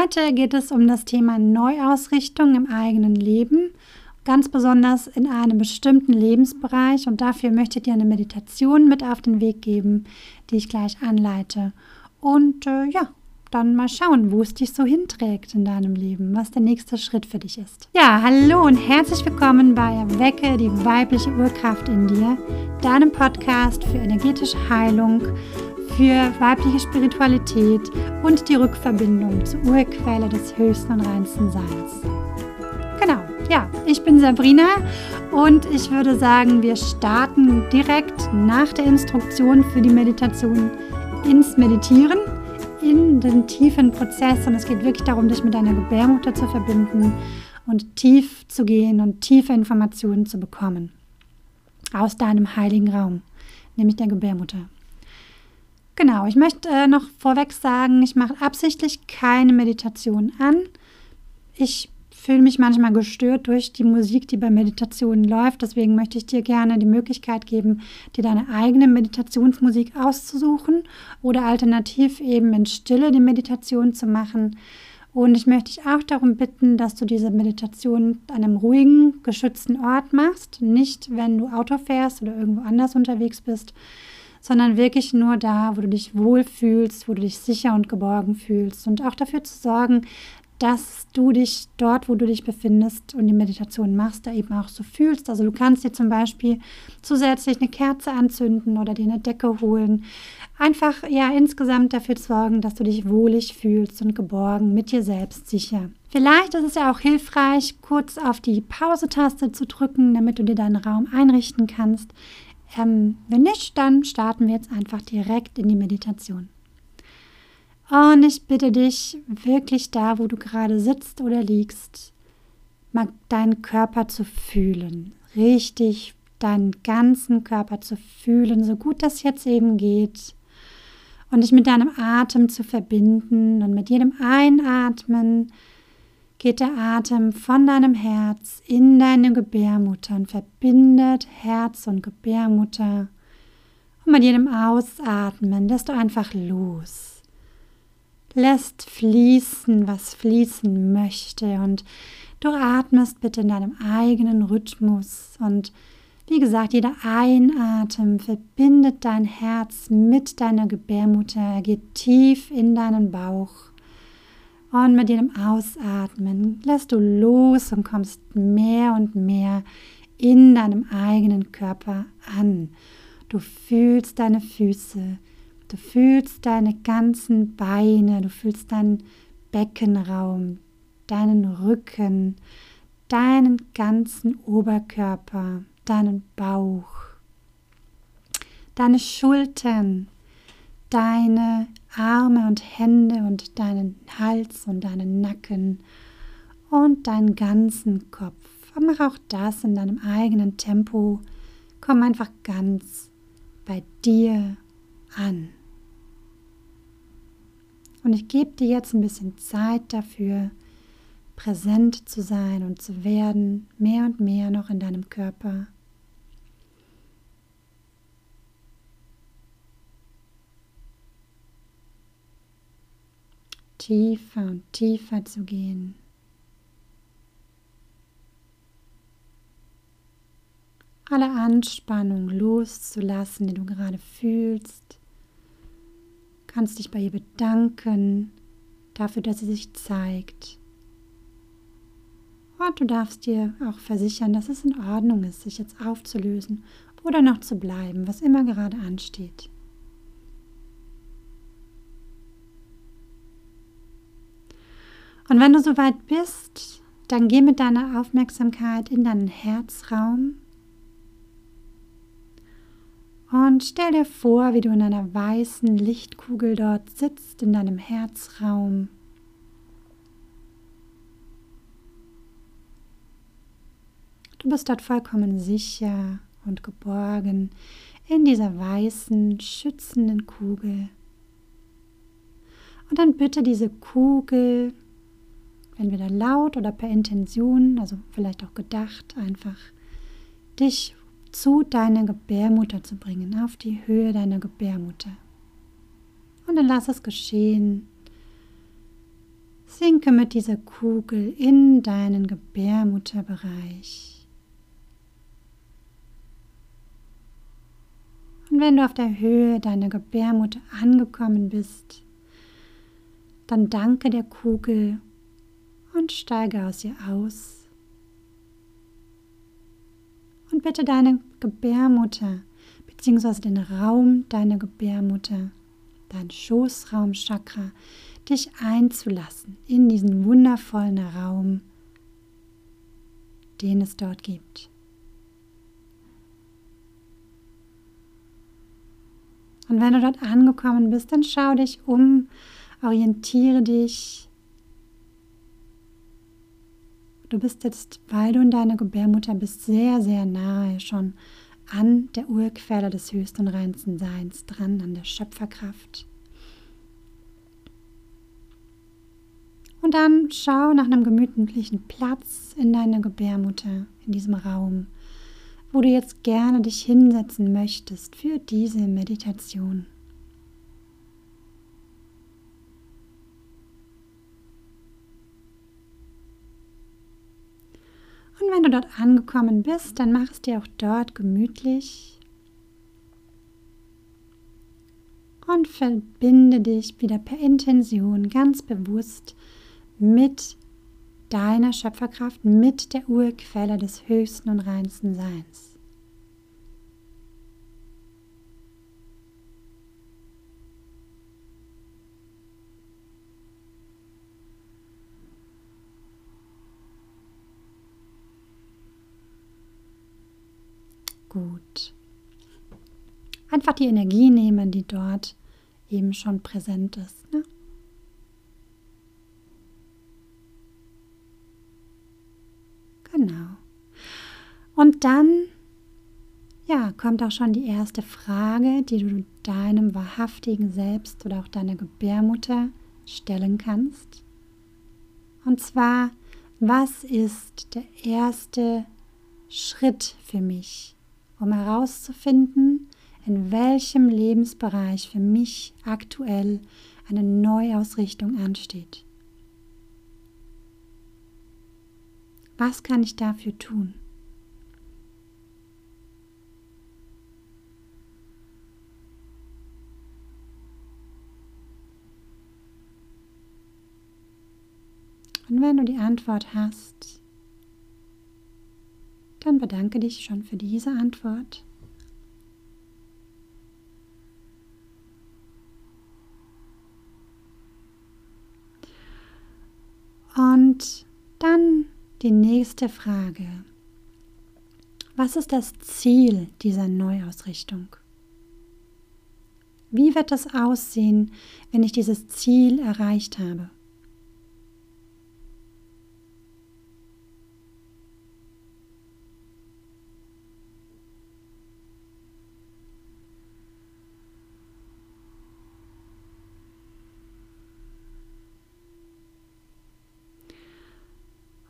Heute geht es um das Thema Neuausrichtung im eigenen Leben, ganz besonders in einem bestimmten Lebensbereich. Und dafür möchte ich dir eine Meditation mit auf den Weg geben, die ich gleich anleite. Und äh, ja, dann mal schauen, wo es dich so hinträgt in deinem Leben, was der nächste Schritt für dich ist. Ja, hallo und herzlich willkommen bei Erwecke die weibliche Urkraft in dir, deinem Podcast für energetische Heilung für weibliche Spiritualität und die Rückverbindung zur Urquelle des höchsten und reinsten Seins. Genau, ja, ich bin Sabrina und ich würde sagen, wir starten direkt nach der Instruktion für die Meditation ins Meditieren, in den tiefen Prozess und es geht wirklich darum, dich mit deiner Gebärmutter zu verbinden und tief zu gehen und tiefe Informationen zu bekommen aus deinem heiligen Raum, nämlich der Gebärmutter. Genau, ich möchte äh, noch vorweg sagen, ich mache absichtlich keine Meditation an. Ich fühle mich manchmal gestört durch die Musik, die bei Meditationen läuft. Deswegen möchte ich dir gerne die Möglichkeit geben, dir deine eigene Meditationsmusik auszusuchen oder alternativ eben in Stille die Meditation zu machen. Und ich möchte dich auch darum bitten, dass du diese Meditation an einem ruhigen, geschützten Ort machst. Nicht, wenn du Auto fährst oder irgendwo anders unterwegs bist, sondern wirklich nur da, wo du dich wohlfühlst, wo du dich sicher und geborgen fühlst und auch dafür zu sorgen, dass du dich dort, wo du dich befindest und die Meditation machst, da eben auch so fühlst. Also du kannst dir zum Beispiel zusätzlich eine Kerze anzünden oder dir eine Decke holen. Einfach ja insgesamt dafür sorgen, dass du dich wohlig fühlst und geborgen mit dir selbst sicher. Vielleicht ist es ja auch hilfreich, kurz auf die Pause-Taste zu drücken, damit du dir deinen Raum einrichten kannst. Ähm, wenn nicht, dann starten wir jetzt einfach direkt in die Meditation. Und ich bitte dich, wirklich da, wo du gerade sitzt oder liegst, mal deinen Körper zu fühlen. Richtig deinen ganzen Körper zu fühlen, so gut das jetzt eben geht. Und dich mit deinem Atem zu verbinden und mit jedem Einatmen geht der Atem von deinem Herz in deine Gebärmutter und verbindet Herz und Gebärmutter. Und mit jedem Ausatmen lässt du einfach los. Lässt fließen, was fließen möchte. Und du atmest bitte in deinem eigenen Rhythmus. Und wie gesagt, jeder Einatmen verbindet dein Herz mit deiner Gebärmutter. Er geht tief in deinen Bauch. Und mit jedem Ausatmen lässt du los und kommst mehr und mehr in deinem eigenen Körper an. Du fühlst deine Füße, du fühlst deine ganzen Beine, du fühlst deinen Beckenraum, deinen Rücken, deinen ganzen Oberkörper, deinen Bauch, deine Schultern, deine Arme und Hände und deinen Hals und deinen Nacken und deinen ganzen Kopf. Und mach auch das in deinem eigenen Tempo. Komm einfach ganz bei dir an. Und ich gebe dir jetzt ein bisschen Zeit dafür, präsent zu sein und zu werden, mehr und mehr noch in deinem Körper. Tiefer und tiefer zu gehen. Alle Anspannung loszulassen, die du gerade fühlst. Du kannst dich bei ihr bedanken dafür, dass sie sich zeigt. Und du darfst dir auch versichern, dass es in Ordnung ist, sich jetzt aufzulösen oder noch zu bleiben, was immer gerade ansteht. Und wenn du soweit bist, dann geh mit deiner Aufmerksamkeit in deinen Herzraum und stell dir vor, wie du in einer weißen Lichtkugel dort sitzt, in deinem Herzraum. Du bist dort vollkommen sicher und geborgen in dieser weißen, schützenden Kugel. Und dann bitte diese Kugel entweder laut oder per Intention, also vielleicht auch gedacht, einfach dich zu deiner Gebärmutter zu bringen, auf die Höhe deiner Gebärmutter. Und dann lass es geschehen. Sinke mit dieser Kugel in deinen Gebärmutterbereich. Und wenn du auf der Höhe deiner Gebärmutter angekommen bist, dann danke der Kugel steige aus ihr aus. Und bitte deine Gebärmutter bzw. den Raum deiner Gebärmutter, dein Schoßraumchakra, dich einzulassen in diesen wundervollen Raum, den es dort gibt. Und wenn du dort angekommen bist, dann schau dich um, orientiere dich. Du bist jetzt, weil du in deiner Gebärmutter bist, sehr, sehr nahe schon an der Urquelle des höchsten reinsten Seins dran, an der Schöpferkraft. Und dann schau nach einem gemütlichen Platz in deiner Gebärmutter, in diesem Raum, wo du jetzt gerne dich hinsetzen möchtest für diese Meditation. Und wenn du dort angekommen bist, dann mach es dir auch dort gemütlich und verbinde dich wieder per Intention ganz bewusst mit deiner Schöpferkraft, mit der Urquelle des höchsten und reinsten Seins. Gut. Einfach die Energie nehmen, die dort eben schon präsent ist. Ne? Genau. Und dann, ja, kommt auch schon die erste Frage, die du deinem wahrhaftigen Selbst oder auch deiner Gebärmutter stellen kannst. Und zwar, was ist der erste Schritt für mich, um herauszufinden, in welchem Lebensbereich für mich aktuell eine Neuausrichtung ansteht? Was kann ich dafür tun? Und wenn du die Antwort hast, dann bedanke dich schon für diese Antwort. Und dann die nächste Frage. Was ist das Ziel dieser Neuausrichtung? Wie wird es aussehen, wenn ich dieses Ziel erreicht habe?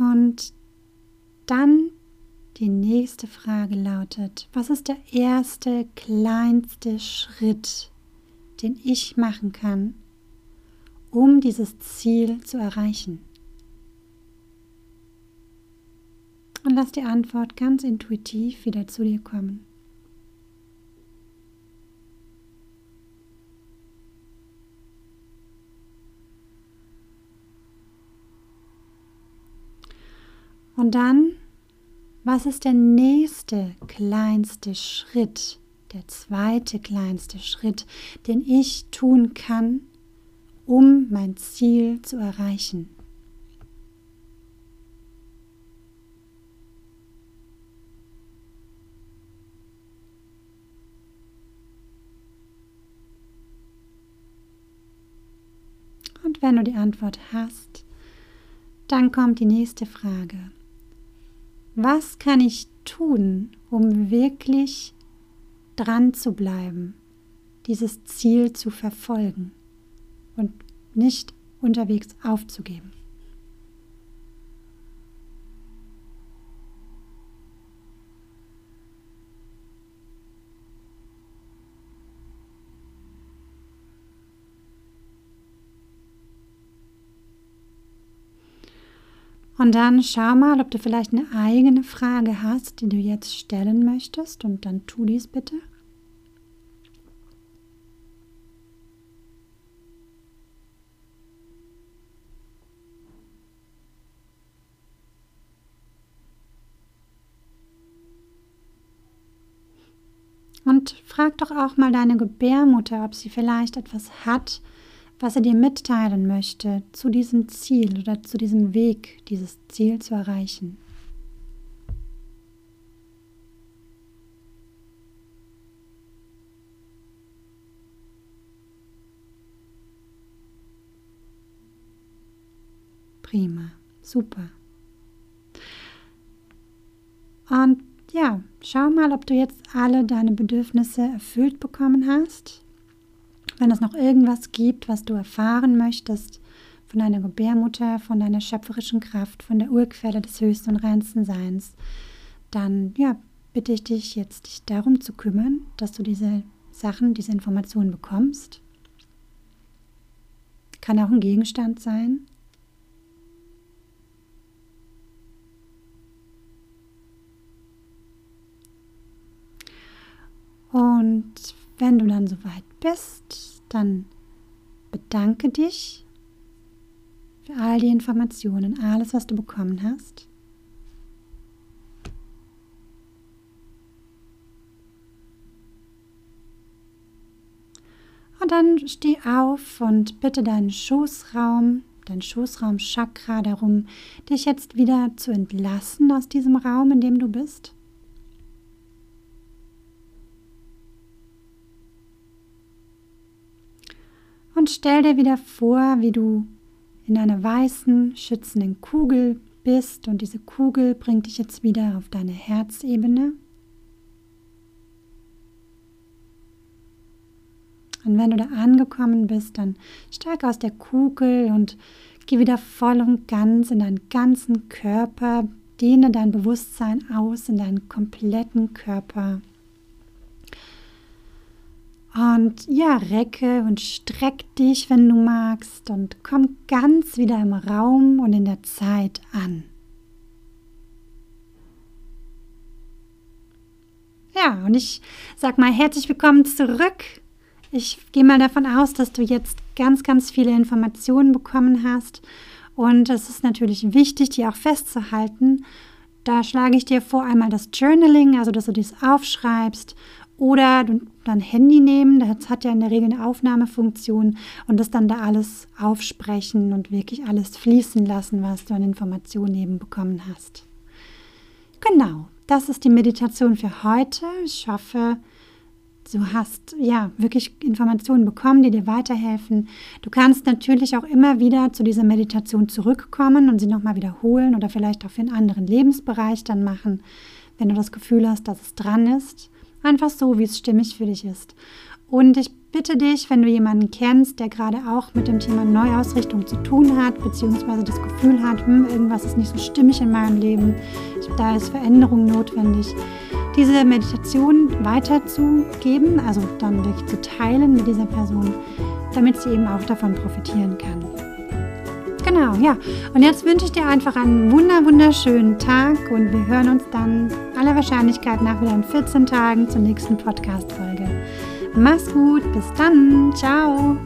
Und dann die nächste Frage lautet, was ist der erste kleinste Schritt, den ich machen kann, um dieses Ziel zu erreichen? Und lass die Antwort ganz intuitiv wieder zu dir kommen. Und dann, was ist der nächste kleinste Schritt, der zweite kleinste Schritt, den ich tun kann, um mein Ziel zu erreichen? Und wenn du die Antwort hast, dann kommt die nächste Frage. Was kann ich tun, um wirklich dran zu bleiben, dieses Ziel zu verfolgen und nicht unterwegs aufzugeben? Und dann schau mal, ob du vielleicht eine eigene Frage hast, die du jetzt stellen möchtest. Und dann tu dies bitte. Und frag doch auch mal deine Gebärmutter, ob sie vielleicht etwas hat, was er dir mitteilen möchte zu diesem Ziel oder zu diesem Weg, dieses Ziel zu erreichen. Prima, super. Und ja, schau mal, ob du jetzt alle deine Bedürfnisse erfüllt bekommen hast wenn es noch irgendwas gibt, was du erfahren möchtest von deiner Gebärmutter, von deiner schöpferischen Kraft, von der Urquelle des höchsten und reinsten Seins, dann ja, bitte ich dich jetzt, dich darum zu kümmern, dass du diese Sachen, diese Informationen bekommst. Kann auch ein Gegenstand sein. Und wenn du dann soweit bist, dann bedanke dich für all die Informationen, alles, was du bekommen hast. Und dann steh auf und bitte deinen Schoßraum, dein Schoßraum-Chakra darum, dich jetzt wieder zu entlassen aus diesem Raum, in dem du bist. Stell dir wieder vor, wie du in einer weißen, schützenden Kugel bist und diese Kugel bringt dich jetzt wieder auf deine Herzebene. Und wenn du da angekommen bist, dann steig aus der Kugel und geh wieder voll und ganz in deinen ganzen Körper, dehne dein Bewusstsein aus in deinen kompletten Körper. Und ja, recke und streck dich, wenn du magst, und komm ganz wieder im Raum und in der Zeit an. Ja, und ich sag mal herzlich willkommen zurück. Ich gehe mal davon aus, dass du jetzt ganz, ganz viele Informationen bekommen hast. Und es ist natürlich wichtig, die auch festzuhalten. Da schlage ich dir vor, einmal das Journaling, also dass du dies aufschreibst oder dein Handy nehmen, das hat ja in der Regel eine Aufnahmefunktion und das dann da alles aufsprechen und wirklich alles fließen lassen, was du an Informationen eben bekommen hast. Genau, das ist die Meditation für heute. Ich hoffe, du hast ja wirklich Informationen bekommen, die dir weiterhelfen. Du kannst natürlich auch immer wieder zu dieser Meditation zurückkommen und sie nochmal wiederholen oder vielleicht auch für einen anderen Lebensbereich dann machen, wenn du das Gefühl hast, dass es dran ist. Einfach so, wie es stimmig für dich ist. Und ich bitte dich, wenn du jemanden kennst, der gerade auch mit dem Thema Neuausrichtung zu tun hat, beziehungsweise das Gefühl hat, hm, irgendwas ist nicht so stimmig in meinem Leben, da ist Veränderung notwendig, diese Meditation weiterzugeben, also dann wirklich zu teilen mit dieser Person, damit sie eben auch davon profitieren kann. Genau, ja. Und jetzt wünsche ich dir einfach einen wunder wunderschönen Tag und wir hören uns dann aller Wahrscheinlichkeit nach wieder in 14 Tagen zur nächsten Podcast-Folge. Mach's gut, bis dann, ciao.